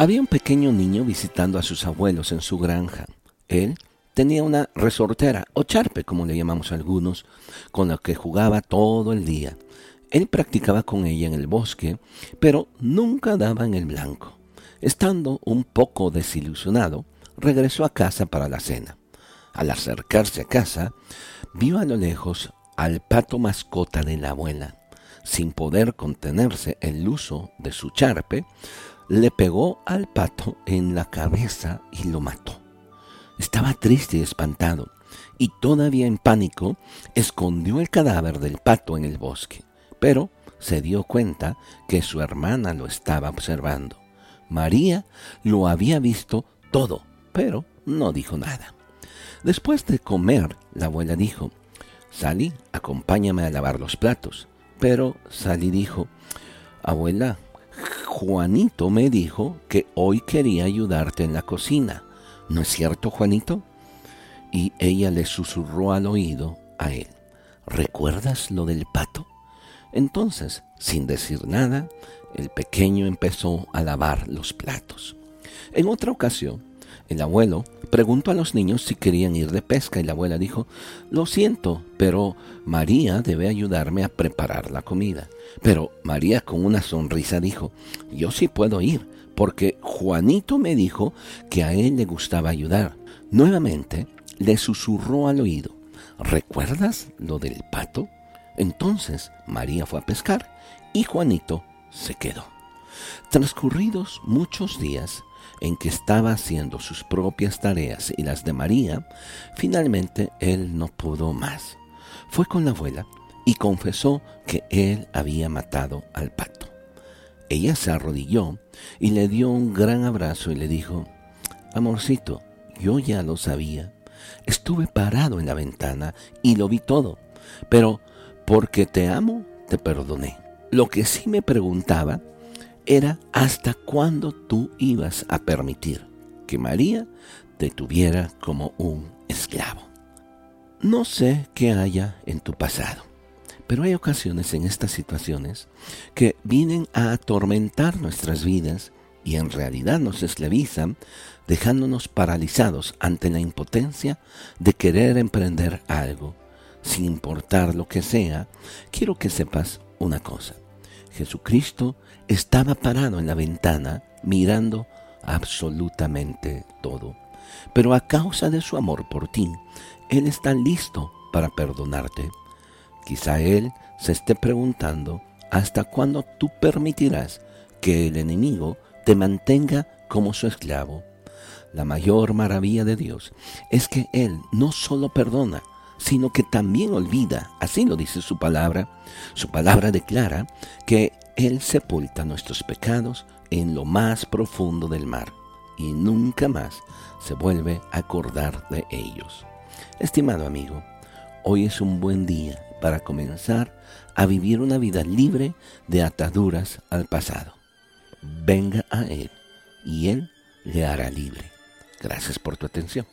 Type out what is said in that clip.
Había un pequeño niño visitando a sus abuelos en su granja. Él tenía una resortera o charpe, como le llamamos algunos, con la que jugaba todo el día. Él practicaba con ella en el bosque, pero nunca daba en el blanco. Estando un poco desilusionado, regresó a casa para la cena. Al acercarse a casa, vio a lo lejos al pato mascota de la abuela. Sin poder contenerse el uso de su charpe, le pegó al pato en la cabeza y lo mató. Estaba triste y espantado, y todavía en pánico escondió el cadáver del pato en el bosque, pero se dio cuenta que su hermana lo estaba observando. María lo había visto todo, pero no dijo nada. Después de comer, la abuela dijo, Sally, acompáñame a lavar los platos. Pero Sally dijo, abuela, Juanito me dijo que hoy quería ayudarte en la cocina. ¿No es cierto, Juanito? Y ella le susurró al oído a él, ¿recuerdas lo del pato? Entonces, sin decir nada, el pequeño empezó a lavar los platos. En otra ocasión, el abuelo preguntó a los niños si querían ir de pesca y la abuela dijo, lo siento, pero María debe ayudarme a preparar la comida. Pero María con una sonrisa dijo, yo sí puedo ir, porque Juanito me dijo que a él le gustaba ayudar. Nuevamente le susurró al oído, ¿recuerdas lo del pato? Entonces María fue a pescar y Juanito se quedó. Transcurridos muchos días, en que estaba haciendo sus propias tareas y las de María, finalmente él no pudo más. Fue con la abuela y confesó que él había matado al pato. Ella se arrodilló y le dio un gran abrazo y le dijo, Amorcito, yo ya lo sabía. Estuve parado en la ventana y lo vi todo, pero porque te amo, te perdoné. Lo que sí me preguntaba era hasta cuándo tú ibas a permitir que María te tuviera como un esclavo. No sé qué haya en tu pasado, pero hay ocasiones en estas situaciones que vienen a atormentar nuestras vidas y en realidad nos esclavizan, dejándonos paralizados ante la impotencia de querer emprender algo. Sin importar lo que sea, quiero que sepas una cosa. Jesucristo estaba parado en la ventana mirando absolutamente todo. Pero a causa de su amor por ti, Él está listo para perdonarte. Quizá Él se esté preguntando hasta cuándo tú permitirás que el enemigo te mantenga como su esclavo. La mayor maravilla de Dios es que Él no solo perdona, sino que también olvida, así lo dice su palabra. Su palabra declara que Él sepulta nuestros pecados en lo más profundo del mar y nunca más se vuelve a acordar de ellos. Estimado amigo, hoy es un buen día para comenzar a vivir una vida libre de ataduras al pasado. Venga a Él y Él le hará libre. Gracias por tu atención.